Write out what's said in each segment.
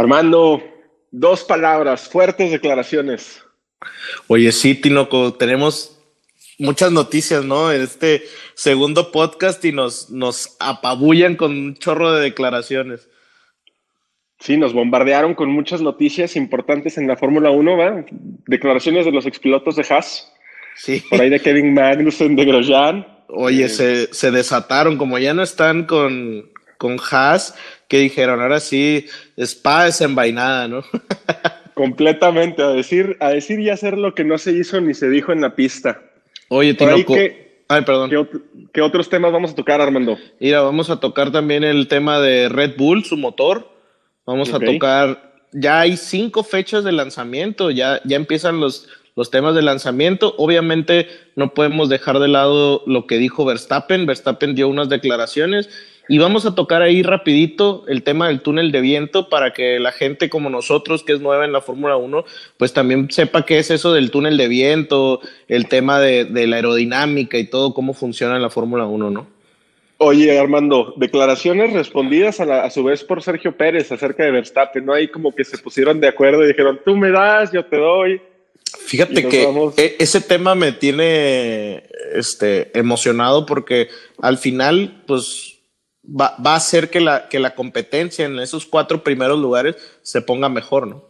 Armando, dos palabras, fuertes declaraciones. Oye, sí, Tinoco, tenemos muchas noticias, ¿no? En este segundo podcast y nos, nos apabullan con un chorro de declaraciones. Sí, nos bombardearon con muchas noticias importantes en la Fórmula 1, ¿va? Declaraciones de los expilotos de Haas. Sí. Por ahí de Kevin Magnussen, de Grosjean. Oye, se, se, desataron, como ya no están con, con Haas, que dijeron, ahora sí, spa desenvainada, ¿no? Completamente, a decir, a decir y hacer lo que no se hizo ni se dijo en la pista. Oye, Tinoco. Ay, perdón. ¿qué, otros temas vamos a tocar, Armando? Mira, vamos a tocar también el tema de Red Bull, su motor. Vamos a tocar, ya hay cinco fechas de lanzamiento, ya, ya empiezan los, los temas de lanzamiento. Obviamente no podemos dejar de lado lo que dijo Verstappen. Verstappen dio unas declaraciones y vamos a tocar ahí rapidito el tema del túnel de viento para que la gente como nosotros, que es nueva en la Fórmula 1, pues también sepa qué es eso del túnel de viento, el tema de, la aerodinámica y todo, cómo funciona en la Fórmula 1, ¿no? Oye, Armando, declaraciones respondidas a, a, su vez por Sergio Pérez acerca de Verstappen, ¿no? Hay como que se pusieron de acuerdo y dijeron, tú me das, yo te doy. Fíjate que e, ese tema me tiene este, emocionado porque al final, pues va, va a hacer que la, que la competencia en esos cuatro primeros lugares se ponga mejor, ¿no?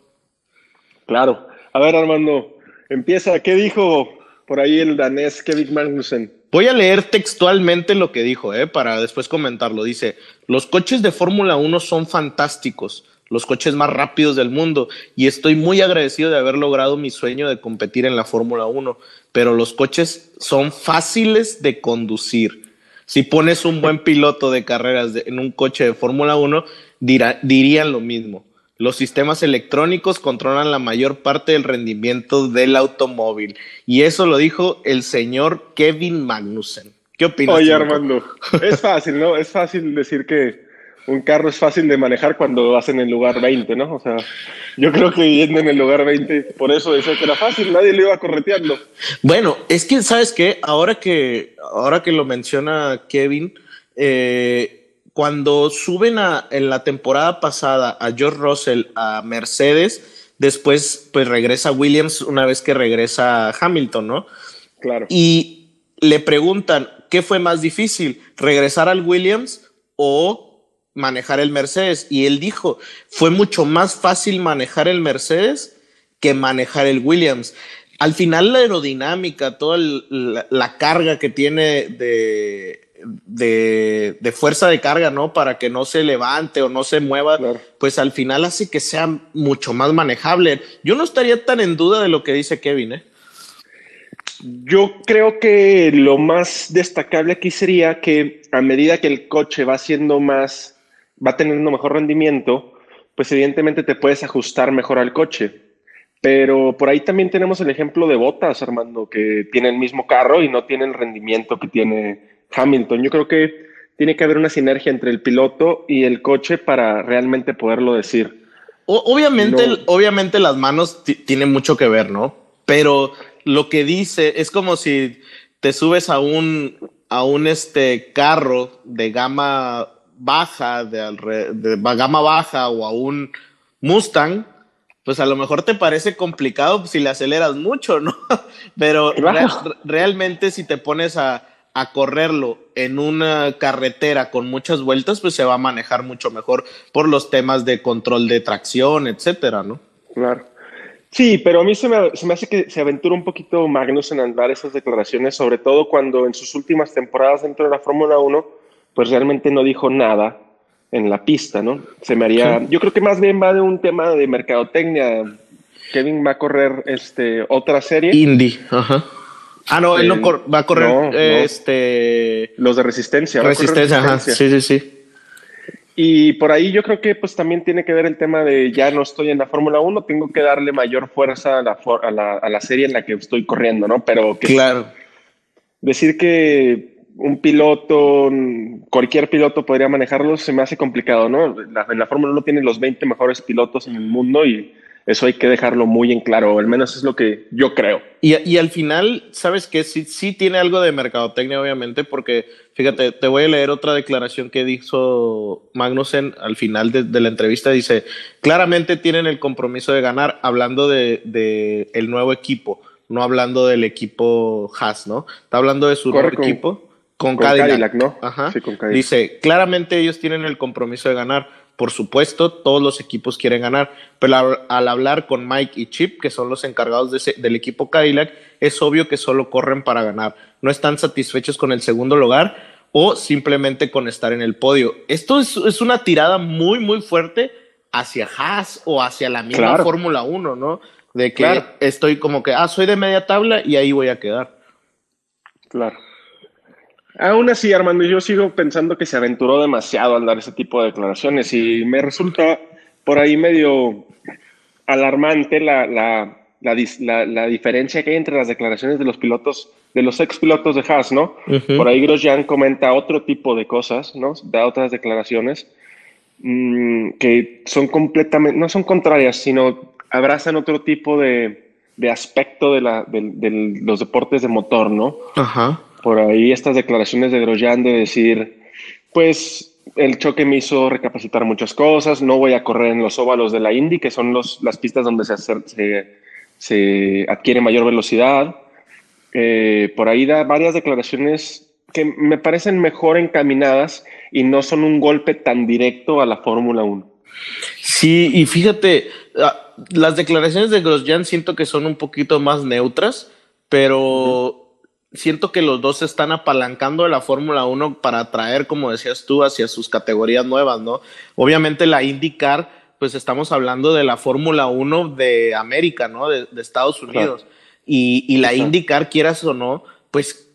Claro. A ver, Armando, empieza. ¿Qué dijo por ahí el danés Kevin Magnussen? Voy a leer textualmente lo que dijo, ¿eh? para después comentarlo. Dice, los coches de Fórmula 1 son fantásticos, los coches más rápidos del mundo, y estoy muy agradecido de haber logrado mi sueño de competir en la Fórmula 1, pero los coches son fáciles de conducir si pones un buen piloto de carreras en un coche de Fórmula 1, dirían lo mismo. Los sistemas electrónicos controlan la mayor parte del rendimiento del automóvil. Y eso lo dijo el señor Kevin Magnussen. ¿Qué opinas? Oye, Armando, es fácil, ¿no? Es fácil decir que un carro es fácil de manejar cuando vas en el lugar 20, ¿no? O sea, yo creo que yendo en el lugar 20, por eso decía que era fácil, nadie lo iba correteando. Bueno, es que, ¿sabes qué? Ahora que, ahora que lo menciona Kevin, eh, cuando suben a, en la temporada pasada a George Russell a Mercedes, después pues regresa Williams una vez que regresa Hamilton, ¿no? Claro. Y le preguntan, ¿qué fue más difícil? ¿Regresar al Williams o manejar el Mercedes. Y él dijo, fue mucho más fácil manejar el Mercedes que manejar el Williams. Al final la aerodinámica, toda la, carga que tiene de, de, fuerza de carga, ¿no? Para que no se levante o no se mueva, pues al final hace que sea mucho más manejable. Yo no estaría tan en duda de lo que dice Kevin, ¿eh? Yo creo que lo más destacable aquí sería que a medida que el coche va siendo más va teniendo mejor rendimiento, pues evidentemente te puedes ajustar mejor al coche. Pero por ahí también tenemos el ejemplo de Botas, Armando, que tiene el mismo carro y no tiene el rendimiento que tiene Hamilton. Yo creo que tiene que haber una sinergia entre el piloto y el coche para realmente poderlo decir. obviamente, obviamente las manos tienen mucho que ver, ¿no? Pero lo que dice es como si te subes a un, a un este carro de gama baja, de, de gama baja o a un Mustang, pues a lo mejor te parece complicado si le aceleras mucho, ¿no? Pero realmente si te pones a, a, correrlo en una carretera con muchas vueltas, pues se va a manejar mucho mejor por los temas de control de tracción, etcétera, ¿no? Claro. Sí, pero a mí se me, se me hace que se aventura un poquito Magnus en dar esas declaraciones, sobre todo cuando en sus últimas temporadas dentro de la Fórmula 1 pues realmente no dijo nada en la pista, ¿no? Se me haría, yo creo que más bien va de un tema de mercadotecnia. Kevin va a correr este otra serie. Indy, ajá. Ah, no, él no va a correr este los de resistencia. Resistencia, ajá. Sí, sí, sí. Y por ahí yo creo que pues también tiene que ver el tema de ya no estoy en la Fórmula 1, tengo que darle mayor fuerza a la, a la, a la serie en la que estoy corriendo, ¿no? Pero que claro. Decir que un piloto, cualquier piloto podría manejarlo, se me hace complicado, ¿no? en la Fórmula 1 tiene los 20 mejores pilotos en el mundo y Eso hay que dejarlo muy en claro, al menos es lo que yo creo. Y, y al final, ¿sabes qué? Sí, sí tiene algo de mercadotecnia, obviamente, porque fíjate, te voy a leer otra declaración que dijo Magnussen al final de, de la entrevista. Dice, claramente tienen el compromiso de ganar, hablando de, de el nuevo equipo, no hablando del equipo Haas, ¿no? Está hablando de su nuevo equipo. Con, Cadillac. ¿no? Ajá. Sí, con Cadillac. Dice, claramente ellos tienen el compromiso de ganar por supuesto, todos los equipos quieren ganar, pero al, hablar con Mike y Chip, que son los encargados del equipo Cadillac, es obvio que solo corren para ganar. No están satisfechos con el segundo lugar o simplemente con estar en el podio. Esto es, una tirada muy, muy fuerte hacia Haas o hacia la misma Fórmula 1, ¿no? De que estoy como que, ah, soy de media tabla y ahí voy a quedar. Claro. Aún así, Armando, yo sigo pensando que se aventuró demasiado al dar ese tipo de declaraciones y me resulta por ahí medio alarmante la, la, la, diferencia que hay entre las declaraciones de los pilotos, de los ex pilotos de Haas, ¿no? Por ahí Grosjean comenta otro tipo de cosas, ¿no? Da otras declaraciones mm, que son completamente, no son contrarias, sino abrazan otro tipo de, de aspecto de, la, de los deportes de motor, ¿no? Ajá por ahí estas declaraciones de Grosjean de decir, pues el choque me hizo recapacitar muchas cosas, no voy a correr en los óvalos de la Indy, que son los, las pistas donde se, se, adquiere mayor velocidad. Eh, por ahí da varias declaraciones que me parecen mejor encaminadas y no son un golpe tan directo a la Fórmula 1. Sí, y fíjate, ah, las declaraciones de Grosjean siento que son un poquito más neutras, pero siento que los dos se están apalancando de la Fórmula 1 para atraer, como decías tú, hacia sus categorías nuevas, ¿no? Obviamente la IndyCar, pues estamos hablando de la Fórmula 1 de América, ¿no? De, Estados Unidos. Y, y, la IndyCar, quieras o no, pues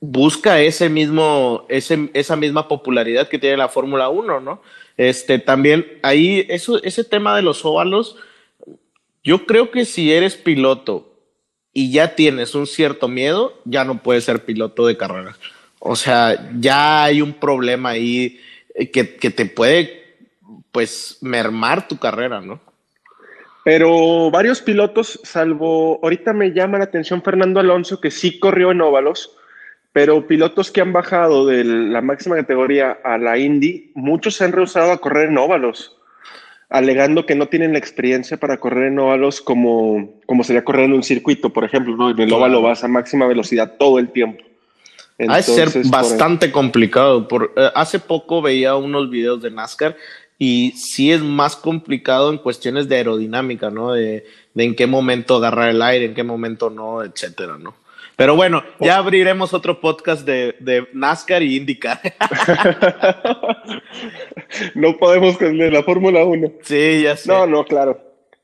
busca ese mismo, ese, esa misma popularidad que tiene la Fórmula 1, ¿no? Este, también ahí, eso, ese tema de los óvalos, yo creo que si eres piloto y ya tienes un cierto miedo, ya no puedes ser piloto de carrera. O sea, ya hay un problema ahí eh, que, te puede, pues, mermar tu carrera, ¿no? Pero varios pilotos, salvo, ahorita me llama la atención Fernando Alonso, que sí corrió en óvalos, pero pilotos que han bajado de la máxima categoría a la Indy, muchos se han rehusado a correr en óvalos alegando que no tienen la experiencia para correr en óvalos como, como sería correr en un circuito, por ejemplo, ¿no? En el óvalo vas a máxima velocidad todo el tiempo. Ha de ser bastante complicado. Por, eh, hace poco veía unos videos de NASCAR y sí es más complicado en cuestiones de aerodinámica, ¿no? De, de en qué momento agarrar el aire, en qué momento no, etcétera, ¿no? Pero bueno, ya abriremos otro podcast de, de NASCAR y IndyCar. no podemos con la Fórmula 1. Sí, ya sé. No, no, claro.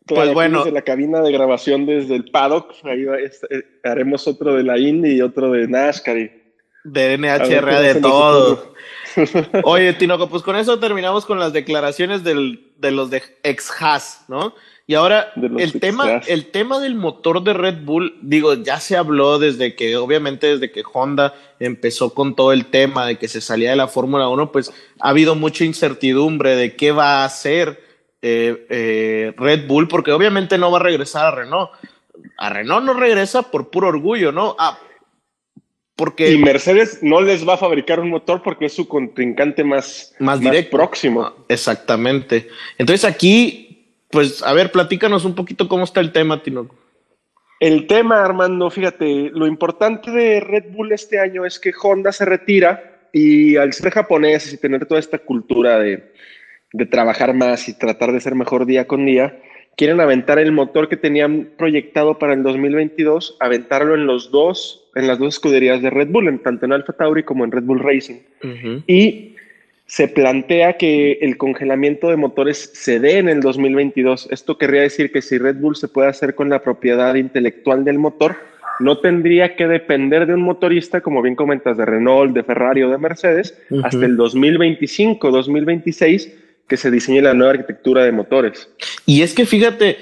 pues bueno. Desde la cabina de grabación desde el paddock, ahí este, haremos otro de la Indy y otro de NASCAR. Y de NHR, de todo. Oye, Tinoco, pues con eso terminamos con las declaraciones del, de los de ex-Haas, ¿no? Y ahora el tema, el tema del motor de Red Bull, digo, ya se habló desde que, obviamente desde que Honda empezó con todo el tema de que se salía de la Fórmula 1, pues ha habido mucha incertidumbre de qué va a hacer eh, eh, Red Bull, porque obviamente no va a regresar a Renault. A Renault no regresa por puro orgullo, ¿no? Ah, porque, y Mercedes no les va a fabricar un motor porque es su contrincante más, más, directo. próximo. Ah, exactamente. Entonces aquí pues, a ver, platícanos un poquito cómo está el tema, Tinoco. El tema, Armando, fíjate, lo importante de Red Bull este año es que Honda se retira y al ser japonés y tener toda esta cultura de, de trabajar más y tratar de ser mejor día con día, quieren aventar el motor que tenían proyectado para el 2022, aventarlo en los dos, en las dos escuderías de Red Bull, en tanto en Alfa Tauri como en Red Bull Racing. Y se plantea que el congelamiento de motores se dé en el 2022. Esto querría decir que si Red Bull se puede hacer con la propiedad intelectual del motor, no tendría que depender de un motorista, como bien comentas, de Renault, de Ferrari o de Mercedes, hasta el 2025, 2026, que se diseñe la nueva arquitectura de motores. Y es que fíjate,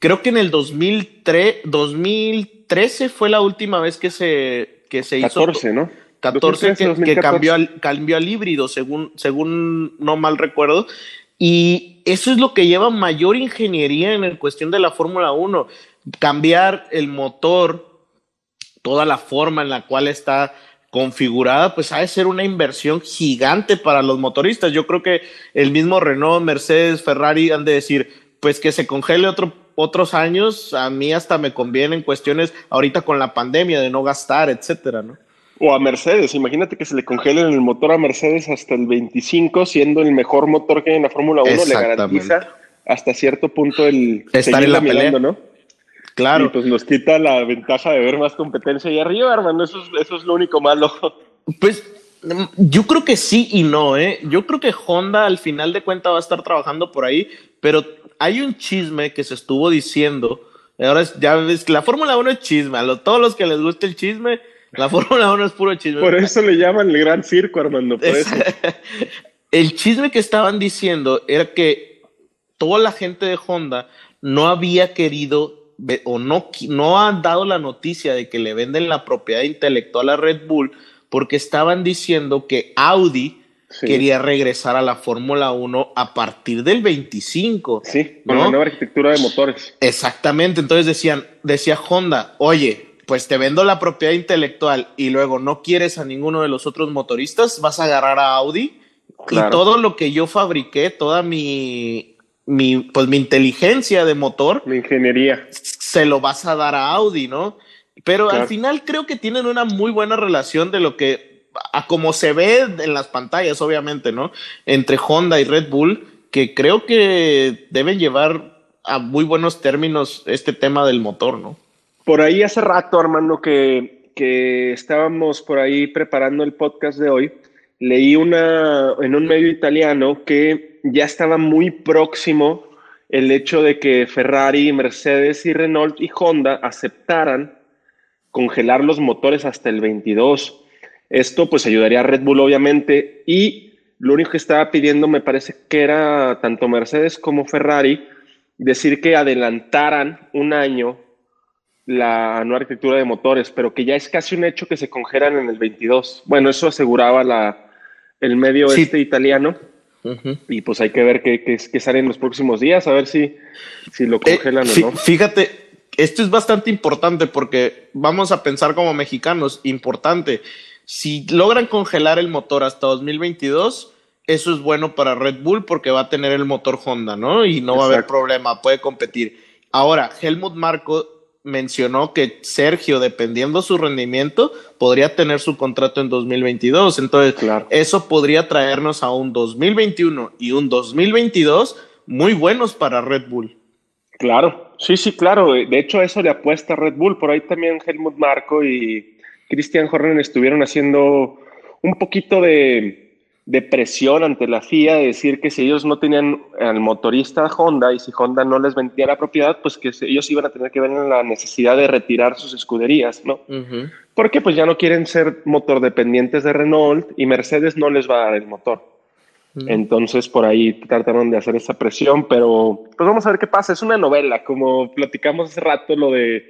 creo que en el 2003, 2013 fue la última vez que se, que se 14, ¿no? 14 que, cambió, al, cambió al híbrido, según, según no mal recuerdo. Y eso es lo que lleva mayor ingeniería en la cuestión de la Fórmula 1. Cambiar el motor, toda la forma en la cual está configurada, pues ha de ser una inversión gigante para los motoristas. Yo creo que el mismo Renault, Mercedes, Ferrari han de decir, pues que se congele otro, otros años, a mí hasta me conviene en cuestiones ahorita con la pandemia de no gastar, etcétera, ¿no? O a Mercedes, imagínate que se le congelen el motor a Mercedes hasta el 25, siendo el mejor motor que hay en la Fórmula 1, le garantiza hasta cierto punto el estar en la pelea, ¿no? Claro. Y pues nos quita la ventaja de ver más competencia ahí arriba, hermano. Eso es, eso es lo único malo. Pues yo creo que sí y no, ¿eh? Yo creo que Honda al final de cuentas va a estar trabajando por ahí, pero hay un chisme que se estuvo diciendo. Ahora ya ves, la Fórmula 1 es chisme. A todos los que les guste el chisme, la Fórmula 1 es puro chisme. Por eso le llaman el gran circo, Armando. Por eso. el chisme que estaban diciendo era que toda la gente de Honda no había querido o no, no han dado la noticia de que le venden la propiedad intelectual a Red Bull porque estaban diciendo que Audi quería regresar a la Fórmula 1 a partir del 25. Sí, con la nueva arquitectura de motores. Exactamente, entonces decían, decía Honda, oye, pues te vendo la propiedad intelectual y luego no quieres a ninguno de los otros motoristas, vas a agarrar a Audi y todo lo que yo fabriqué, toda mi, mi, pues mi inteligencia de motor, mi ingeniería, se lo vas a dar a Audi, ¿no? Pero al final creo que tienen una muy buena relación de lo que, a como se ve en las pantallas, obviamente, ¿no? Entre Honda y Red Bull, que creo que deben llevar a muy buenos términos este tema del motor, ¿no? Por ahí hace rato, hermano, que, que estábamos por ahí preparando el podcast de hoy, leí una en un medio italiano que ya estaba muy próximo el hecho de que Ferrari, Mercedes y Renault y Honda aceptaran congelar los motores hasta el 22. Esto pues ayudaría a Red Bull obviamente y lo único que estaba pidiendo me parece que era tanto Mercedes como Ferrari decir que adelantaran un año la nueva arquitectura de motores, pero que ya es casi un hecho que se congelan en el 22. Bueno, eso aseguraba la, el medio este italiano. Y pues hay que ver qué, qué, sale en los próximos días, a ver si, si lo eh, congelan o no. Fíjate, esto es bastante importante porque vamos a pensar como mexicanos, importante. Si logran congelar el motor hasta 2022, eso es bueno para Red Bull porque va a tener el motor Honda, ¿no? Y no va a haber problema, puede competir. Ahora, Helmut Marco mencionó que Sergio, dependiendo su rendimiento, podría tener su contrato en 2022. Entonces, claro. eso podría traernos a un 2021 y un 2022 muy buenos para Red Bull. Claro, sí, sí, claro. De hecho, eso le apuesta a Red Bull. Por ahí también Helmut Marco y Christian Horner estuvieron haciendo un poquito de de presión ante la FIA de decir que si ellos no tenían al motorista Honda y si Honda no les vendía la propiedad, pues que ellos iban a tener que ver en la necesidad de retirar sus escuderías, ¿no? Porque pues ya no quieren ser motor dependientes de Renault y Mercedes no les va a dar el motor. Entonces por ahí trataron de hacer esa presión, pero pues vamos a ver qué pasa. Es una novela, como platicamos hace rato lo de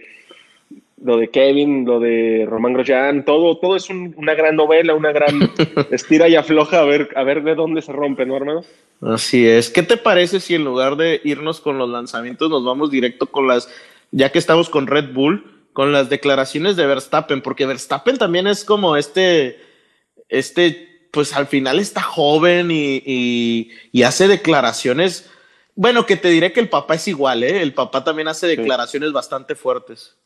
lo de Kevin, lo de Román Grosjean, todo, todo es una gran novela, una gran estira y afloja a ver, a ver de dónde se rompe, ¿no, hermano? Así es. ¿Qué te parece si en lugar de irnos con los lanzamientos nos vamos directo con las, ya que estamos con Red Bull, con las declaraciones de Verstappen? Porque Verstappen también es como este, este, pues al final está joven y, y, hace declaraciones. Bueno, que te diré que el papá es igual, ¿eh? El papá también hace declaraciones bastante fuertes.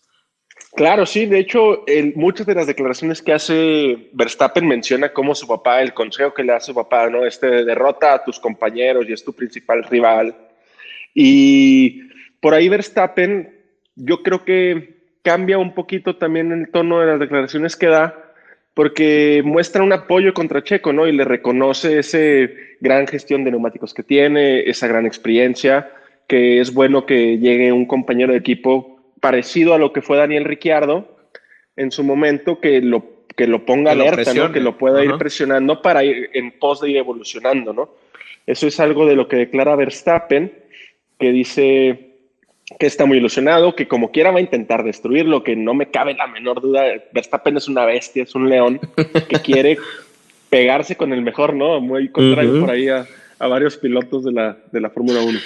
Claro, sí. De hecho, en muchas de las declaraciones que hace Verstappen menciona cómo su papá, el consejo que le hace su papá, ¿no? Este derrota a tus compañeros y es tu principal rival. Y por ahí Verstappen, yo creo que cambia un poquito también el tono de las declaraciones que da, porque muestra un apoyo contra Checo, ¿no? Y le reconoce esa gran gestión de neumáticos que tiene, esa gran experiencia, que es bueno que llegue un compañero de equipo parecido a lo que fue Daniel Ricciardo en su momento, que lo, que lo ponga alerta, ¿no? que lo pueda ir presionando para ir en pos de ir evolucionando. ¿no? Eso es algo de lo que declara Verstappen, que dice que está muy ilusionado, que como quiera va a intentar destruirlo, que no me cabe la menor duda. Verstappen es una bestia, es un león que quiere pegarse con el mejor, ¿no? Muy contrario por ahí a, a varios pilotos de la, de la Fórmula 1.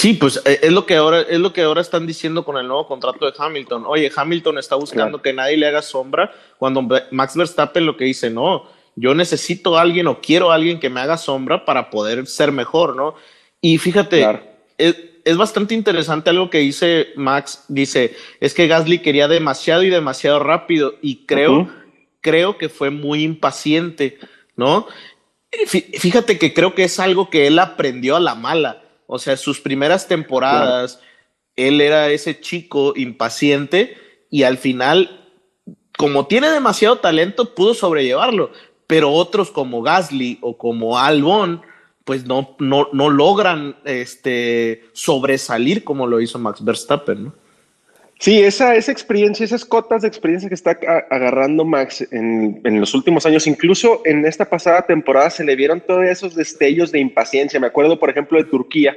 Sí, pues eh, es lo que ahora es lo que ahora están diciendo con el nuevo contrato de Hamilton. Oye, Hamilton está buscando que nadie le haga sombra cuando Max Verstappen lo que dice, "No, yo necesito a alguien o quiero a alguien que me haga sombra para poder ser mejor, ¿no?" Y fíjate, es, bastante interesante algo que dice Max, dice, "Es que Gasly quería demasiado y demasiado rápido y creo creo que fue muy impaciente, ¿no?" Fíjate que creo que es algo que él aprendió a la mala o sea, sus primeras temporadas, él era ese chico impaciente y al final, como tiene demasiado talento, pudo sobrellevarlo. Pero otros como Gasly o como Albon, pues no, no, no logran este, sobresalir como lo hizo Max Verstappen, ¿no? Sí, esa, esa experiencia, esas cotas de experiencia que está agarrando Max en, en, los últimos años, incluso en esta pasada temporada se le vieron todos esos destellos de impaciencia. Me acuerdo, por ejemplo, de Turquía,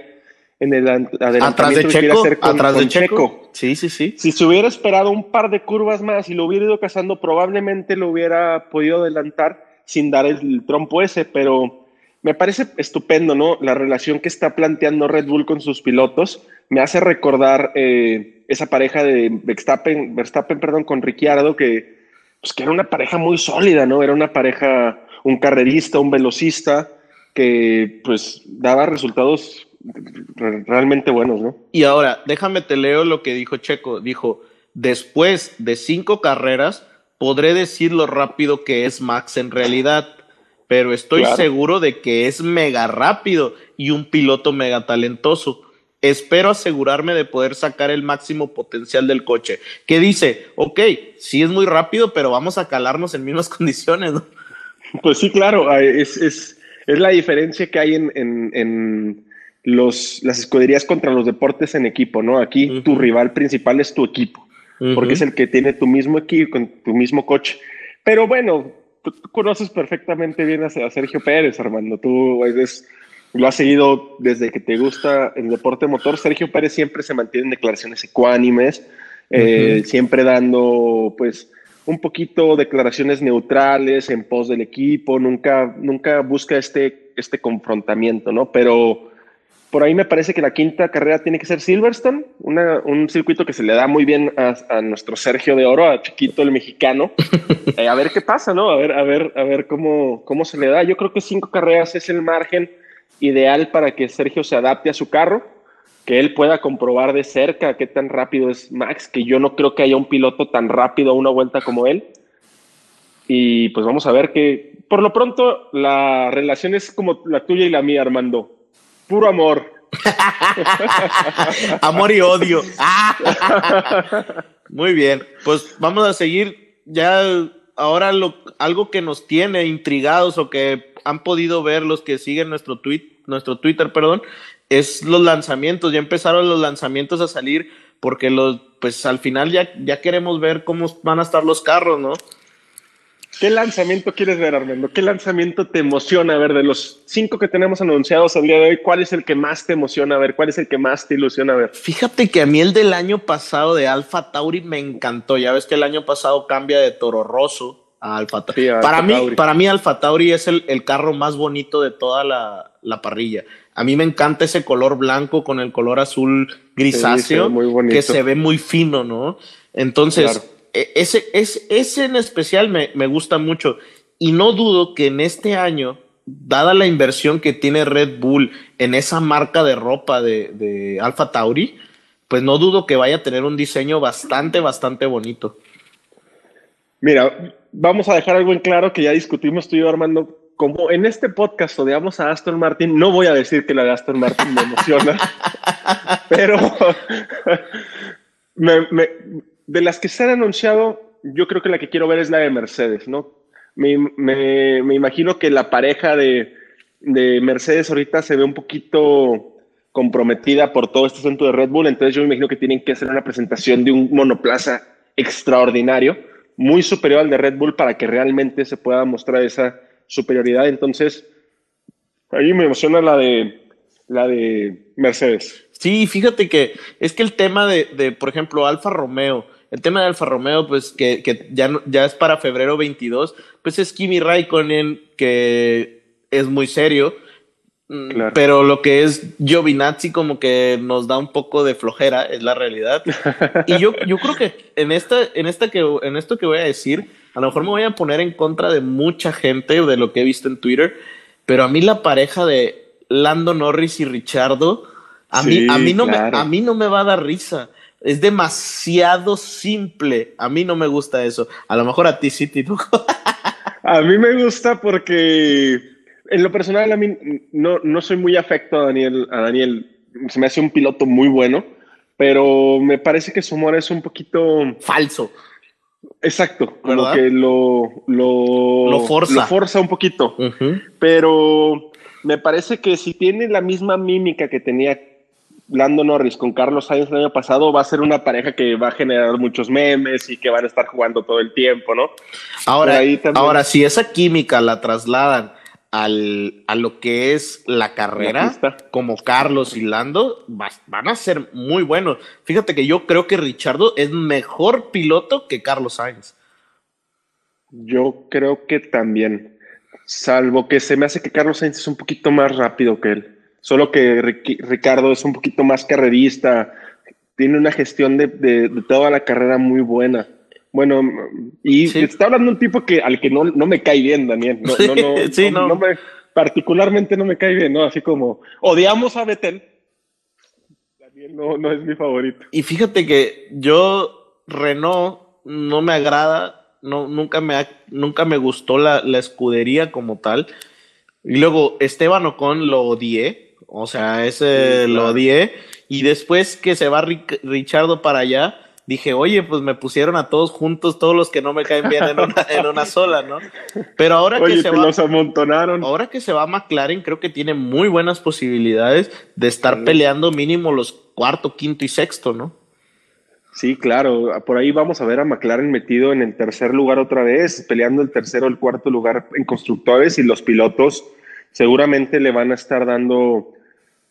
en el atrás de Checo, atrás de Checo. Sí, sí, sí. Si se hubiera esperado un par de curvas más y lo hubiera ido cazando, probablemente lo hubiera podido adelantar sin dar el trompo ese, pero me parece estupendo, ¿no? La relación que está planteando Red Bull con sus pilotos me hace recordar eh, esa pareja de Verstappen, Verstappen perdón, con Ricciardo, que, pues, que era una pareja muy sólida, ¿no? Era una pareja, un carrerista, un velocista, que pues daba resultados realmente buenos, ¿no? Y ahora, déjame te leo lo que dijo Checo. Dijo, después de cinco carreras, podré decir lo rápido que es Max en realidad, pero estoy seguro de que es mega rápido y un piloto mega talentoso. Espero asegurarme de poder sacar el máximo potencial del coche. Que dice, ok, sí es muy rápido, pero vamos a calarnos en mismas condiciones, ¿no? Pues sí, claro, es, es, es la diferencia que hay en, en, los, las escuderías contra los deportes en equipo, ¿no? Aquí tu rival principal es tu equipo, porque es el que tiene tu mismo equipo, tu mismo coche. Pero bueno, tú, conoces perfectamente bien a, a Sergio Pérez, Armando. Tú eres lo has seguido desde que te gusta el deporte motor. Sergio Pérez siempre se mantiene en declaraciones ecuánimes, eh, siempre dando, pues, un poquito declaraciones neutrales en pos del equipo, nunca, nunca busca este, este confrontamiento, ¿no? Pero por ahí me parece que la quinta carrera tiene que ser Silverstone, un circuito que se le da muy bien a, nuestro Sergio de Oro, a Chiquito el mexicano. Eh, a ver qué pasa, ¿no? A ver, a ver, a ver cómo, cómo se le da. Yo creo que cinco carreras es el margen ideal para que Sergio se adapte a su carro, que él pueda comprobar de cerca qué tan rápido es Max, que yo no creo que haya un piloto tan rápido a una vuelta como él. Y pues vamos a ver que, por lo pronto, la relación es como la tuya y la mía, Armando. Puro amor. amor y odio. Muy bien, pues vamos a seguir ya ahora algo que nos tiene intrigados o que han podido ver los que siguen nuestro tweet nuestro Twitter, perdón, es los lanzamientos. Ya empezaron los lanzamientos a salir porque los, pues al final ya, ya queremos ver cómo van a estar los carros, ¿no? ¿Qué lanzamiento quieres ver, Armando? ¿Qué lanzamiento te emociona ver de los cinco que tenemos anunciados al día de hoy? ¿Cuál es el que más te emociona ver? ¿Cuál es el que más te ilusiona ver? Fíjate que a mí el del año pasado de Alfa Tauri me encantó. Ya ves que el año pasado cambia de Toro Rosso Alfa para, mí, para mí, Alfa Tauri es el, el carro más bonito de toda la, la, parrilla. A mí me encanta ese color blanco con el color azul grisáceo, que se ve muy fino, ¿no? Entonces, e, ese, ese, ese en especial me, me gusta mucho. Y no dudo que en este año, dada la inversión que tiene Red Bull en esa marca de ropa de, de Alfa Tauri, pues no dudo que vaya a tener un diseño bastante, bastante bonito. Mira, vamos a dejar algo en claro que ya discutimos tú y yo, Armando. Como en este podcast odiamos a Aston Martin, no voy a decir que la de Aston Martin me emociona, pero de las que se han anunciado, yo creo que la que quiero ver es la de Mercedes, ¿no? Me, imagino que la pareja de, de, Mercedes ahorita se ve un poquito comprometida por todo este asunto de Red Bull, entonces yo me imagino que tienen que hacer una presentación de un monoplaza extraordinario muy superior al de Red Bull para que realmente se pueda mostrar esa superioridad. Entonces, ahí me emociona la de, la de Mercedes. Sí, fíjate que es que el tema de, de por ejemplo, Alfa Romeo, el tema de Alfa Romeo, pues que, que ya, ya es para febrero 22, pues es Kimi Raikkonen, que es muy serio. Mm, pero lo que es Giovinazzi como que nos da un poco de flojera, es la realidad. y yo, yo creo que en esta, en esta que en esto que voy a decir, a lo mejor me voy a poner en contra de mucha gente de lo que he visto en Twitter, pero a mí la pareja de Lando Norris y Richardo, a mí, a mí no me, a mí no me va a dar risa. Es demasiado simple. A mí no me gusta eso. A lo mejor a ti sí, Tito. a mí me gusta porque en lo personal, a mí no, no soy muy afecto a Daniel, a Daniel. Se me hace un piloto muy bueno, pero me parece que su humor es un poquito falso. Exacto, como que lo, lo, lo, forza. lo forza un poquito. Pero me parece que si tiene la misma mímica que tenía Lando Norris con Carlos Sainz el año pasado, va a ser una pareja que va a generar muchos memes y que van a estar jugando todo el tiempo, ¿no? Ahora, ahora si esa química la trasladan al, a lo que es la carrera, como Carlos y Lando, van a ser muy buenos. Fíjate que yo creo que Richardo es mejor piloto que Carlos Sainz. Yo creo que también, salvo que se me hace que Carlos Sainz es un poquito más rápido que él. Solo que Ricardo es un poquito más carrerista, tiene una gestión de, de toda la carrera muy buena. Bueno, y está hablando un tipo que al que no, no me cae bien, Daniel. No, no, no, sí, no, me, particularmente no me cae bien, ¿no? Así como odiamos a Betel. Daniel no, no es mi favorito. Y fíjate que yo, Renault, no me agrada, no, nunca, me nunca me gustó la, la escudería como tal. Y luego Esteban Ocon lo odié, o sea, ese lo odié. Y después que se va Richardo para allá, dije, oye, pues me pusieron a todos juntos, todos los que no me caen bien en una, en una sola, ¿no? Pero ahora que se va. Los amontonaron. Ahora que se va McLaren, creo que tiene muy buenas posibilidades de estar peleando mínimo los cuarto, quinto y sexto, ¿no? Sí, claro. Por ahí vamos a ver a McLaren metido en el tercer lugar otra vez, peleando el tercero o el cuarto lugar en constructores y los pilotos seguramente le van a estar dando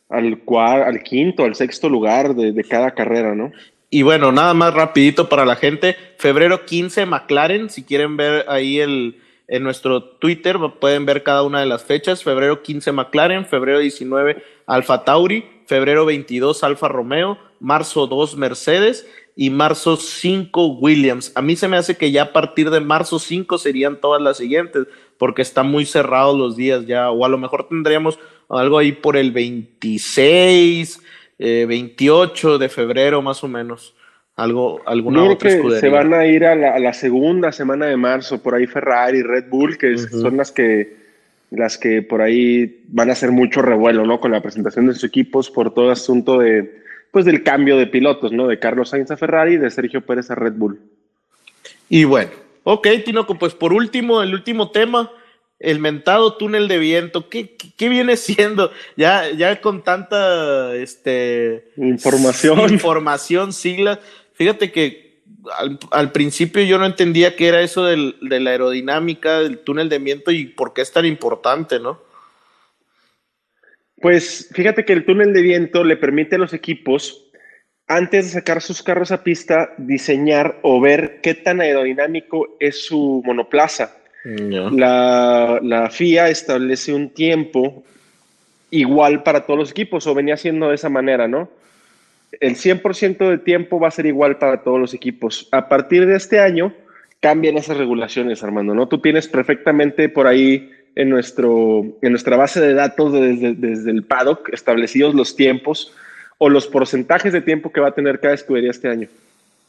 al, al quinto, al sexto lugar de, de cada carrera, ¿no? Y bueno, nada más rapidito para la gente. Febrero 15, McLaren. Si quieren ver ahí el, en nuestro Twitter, pueden ver cada una de las fechas. Febrero 15, McLaren. Febrero 19, Alfa Tauri. Febrero 22, Alfa Romeo. Marzo 2, Mercedes. Y marzo 5, Williams. A mí se me hace que ya a partir de marzo 5 serían todas las siguientes, porque están muy cerrados los días ya. O a lo mejor tendríamos algo ahí por el 26 28 eh, de febrero más o menos. Algo, alguna otra que se van a ir a la, segunda semana de marzo, por ahí Ferrari, Red Bull, que son las que, las que por ahí van a hacer mucho revuelo, ¿no? Con la presentación de sus equipos por todo asunto de, pues del cambio de pilotos, ¿no? De Carlos Sainz a Ferrari y de Sergio Pérez a Red Bull. Y bueno, ok, Tinoco, pues por último, el último tema, el mentado túnel de viento, ¿qué, qué, viene siendo? Ya, ya con tanta este, información. información, siglas. Fíjate que al, principio yo no entendía qué era eso del, de la aerodinámica del túnel de viento y por qué es tan importante, ¿no? Pues fíjate que el túnel de viento le permite a los equipos, antes de sacar sus carros a pista, diseñar o ver qué tan aerodinámico es su monoplaza la, la, FIA establece un tiempo igual para todos los equipos, o venía siendo de esa manera, ¿no? El 100% de tiempo va a ser igual para todos los equipos. A partir de este año cambian esas regulaciones, Armando, ¿no? Tú tienes perfectamente por ahí en, nuestro, en nuestra base de datos desde, desde el paddock establecidos los tiempos o los porcentajes de tiempo que va a tener cada escudería este año.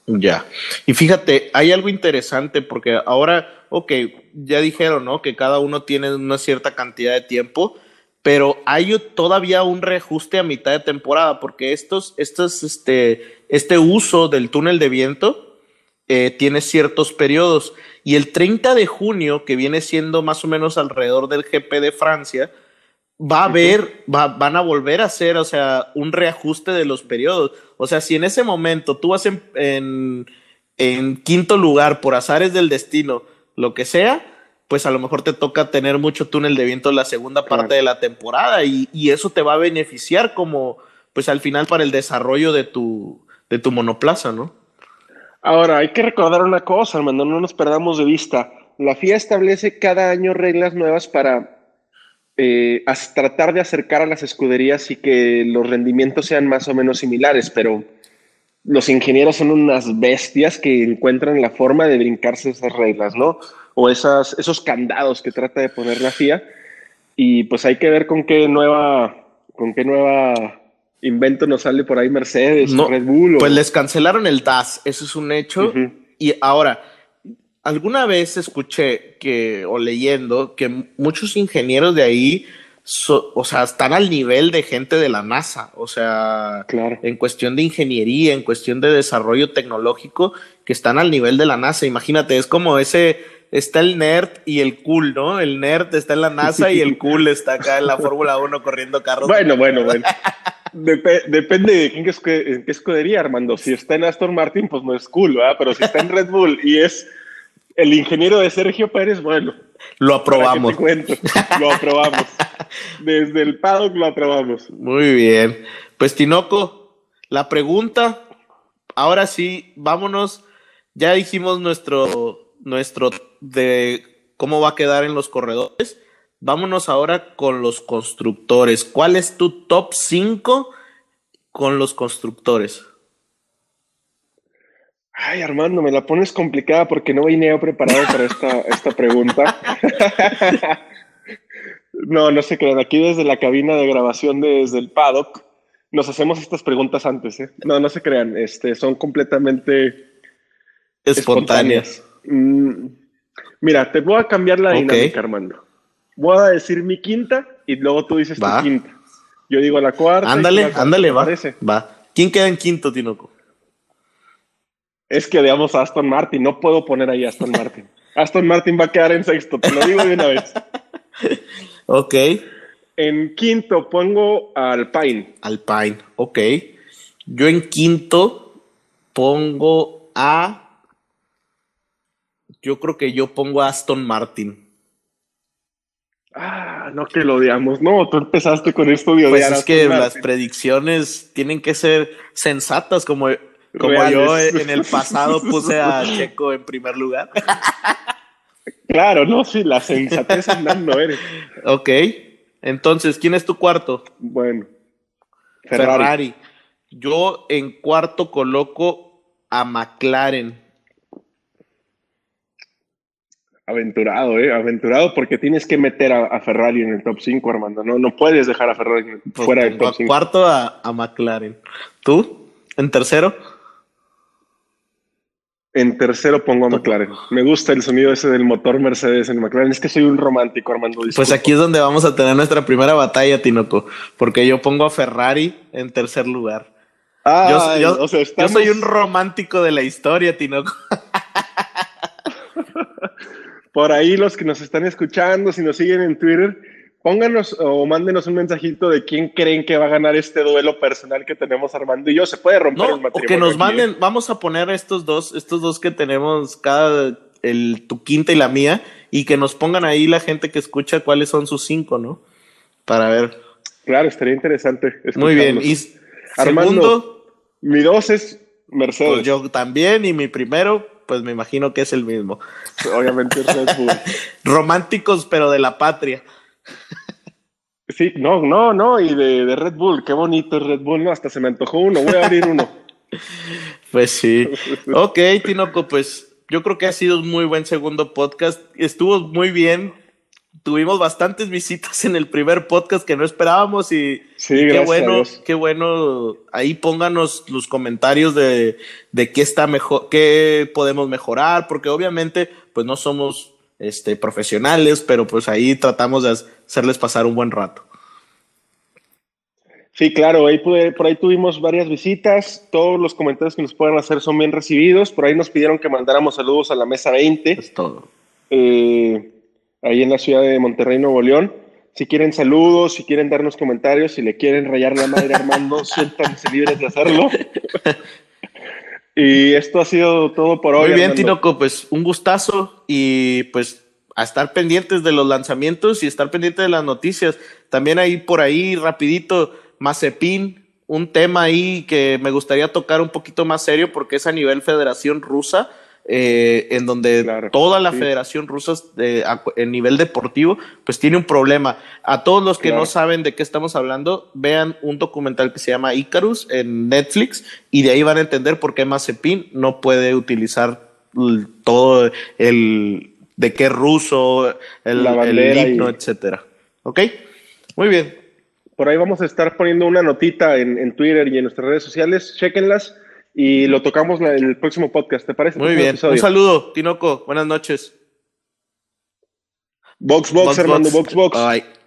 Ya. Y fíjate, hay algo interesante porque ahora, ok, ya dijeron, ¿no? Que cada uno tiene una cierta cantidad de tiempo, pero hay todavía un reajuste a mitad de temporada porque estos, estos, este, este uso del túnel de viento eh, tiene ciertos periodos. Y el 30 de junio, que viene siendo más o menos alrededor del GP de Francia, va a haber, van a volver a hacer, o sea, un reajuste de los periodos. O sea, si en ese momento tú vas en, en, quinto lugar por azares del destino, lo que sea, pues a lo mejor te toca tener mucho túnel de viento en la segunda parte de la temporada y, y, eso te va a beneficiar como, pues al final para el desarrollo de tu, de tu monoplaza, ¿no? Ahora, hay que recordar una cosa, Armando, no nos perdamos de vista. La FIA establece cada año reglas nuevas para eh, tratar de acercar a las escuderías y que los rendimientos sean más o menos similares, pero los ingenieros son unas bestias que encuentran la forma de brincarse esas reglas, ¿no? O esas, esos candados que trata de poner la FIA. Y pues hay que ver con qué nueva, con qué nueva invento nos sale por ahí Mercedes, Red Bull. Pues les cancelaron el DAS, eso es un hecho. Y ahora, alguna vez escuché que, o leyendo, que muchos ingenieros de ahí, o sea, están al nivel de gente de la NASA, o sea, en cuestión de ingeniería, en cuestión de desarrollo tecnológico, que están al nivel de la NASA. Imagínate, es como ese, está el nerd y el cool, ¿no? El nerd está en la NASA y el cool está acá en la Fórmula 1 corriendo carros. Bueno, bueno, bueno. depende de quién qué escudería, Armando. Si está en Aston Martin, pues no es cool, ¿verdad? Pero si está en Red Bull y es el ingeniero de Sergio Pérez, bueno. Lo aprobamos. lo aprobamos. Desde el paddock lo aprobamos. Muy bien. Pues Tinoco, la pregunta, ahora sí, vámonos. Ya dijimos nuestro, nuestro de cómo va a quedar en los corredores. Vámonos ahora con los constructores. ¿Cuál es tu top 5 con los constructores? Ay, Armando, me la pones complicada porque no vine preparado para esta, esta pregunta. no, no se crean. Aquí desde la cabina de grabación desde el paddock nos hacemos estas preguntas antes. ¿eh? No, no se crean. Este, son completamente espontáneas. Mm, mira, te voy a cambiar la dinámica, Armando. Voy a decir mi quinta y luego tú dices tu quinta. Yo digo la cuarta. Ándale, ándale, va. Va. ¿Quién queda en quinto, Tinoco? Es que veamos a Aston Martin. No puedo poner ahí a Aston Martin. Aston Martin va a quedar en sexto, te lo digo de una vez. ok. En quinto pongo a Alpine. Alpine, ok. Yo en quinto pongo a. Yo creo que yo pongo a Aston Martin. Ah, no que lo odiamos. No, tú empezaste con esto de odiar. Pues es que las predicciones tienen que ser sensatas, como como yo en el pasado puse a Checo en primer lugar. Claro, no, sí, la sensatez andando eres. Ok, entonces, ¿quién es tu cuarto? Bueno, Ferrari. Yo en cuarto coloco a McLaren. Aventurado, ¿eh? Aventurado porque tienes que meter a, Ferrari en el top 5, Armando. No, no puedes dejar a Ferrari pues fuera del top 5. Cuarto a, a McLaren. ¿Tú? ¿En tercero? En tercero pongo a McLaren. Me gusta el sonido ese del motor Mercedes en McLaren. Es que soy un romántico, Armando. Pues aquí es donde vamos a tener nuestra primera batalla, Tinoco, porque yo pongo a Ferrari en tercer lugar. yo, soy un romántico de la historia, Tinoco. Por ahí los que nos están escuchando, si nos siguen en Twitter, pónganos o mándenos un mensajito de quién creen que va a ganar este duelo personal que tenemos Armando y yo. Se puede romper el matrimonio. O que nos manden, vamos a poner estos dos, estos dos que tenemos, cada, el, tu quinta y la mía, y que nos pongan ahí la gente que escucha cuáles son sus cinco, ¿no? Para ver. Claro, estaría interesante. Muy bien. Y Armando, mi dos es Mercedes. Pues yo también, y mi primero, pues me imagino que es el mismo. Obviamente. Románticos, pero de la patria. Sí, no, no, no, y de, Red Bull, qué bonito es Red Bull, no, hasta se me antojó uno, voy a abrir uno. pues sí. Ok, Tinoco, pues yo creo que ha sido un muy buen segundo podcast. Estuvo muy bien. Tuvimos bastantes visitas en el primer podcast que no esperábamos y, sí, qué bueno, qué bueno. Ahí pónganos los comentarios de, de qué está mejor, qué podemos mejorar, porque obviamente, pues no somos este, profesionales, pero pues ahí tratamos de hacerles pasar un buen rato. Sí, claro, ahí por ahí tuvimos varias visitas, todos los comentarios que nos puedan hacer son bien recibidos, por ahí nos pidieron que mandáramos saludos a la mesa 20. Es todo. Eh, ahí en la ciudad de Monterrey, Nuevo León. Si quieren saludos, si quieren darnos comentarios, si le quieren rayar la madre Armando, siéntanse libres de hacerlo. Y esto ha sido todo por hoy. Muy bien, Tinoco, pues un gustazo y pues a estar pendientes de los lanzamientos y estar pendientes de las noticias. También ahí por ahí, rapidito, Mazepin, un tema ahí que me gustaría tocar un poquito más serio porque es a nivel Federación Rusa. Eh, en donde toda la Federación Rusa de, en nivel deportivo, pues tiene un problema. A todos los que no saben de qué estamos hablando, vean un documental que se llama Icarus en Netflix y de ahí van a entender por qué Mazepin no puede utilizar todo el de qué ruso, el, el himno, etcétera. ¿Ok? Muy bien. Por ahí vamos a estar poniendo una notita en, en Twitter y en nuestras redes sociales. Chequenlas y lo tocamos en el próximo podcast. ¿Te parece? Muy bien. Un saludo, Tinoco. Buenas noches. Box, box, Armando, box, box. Bye.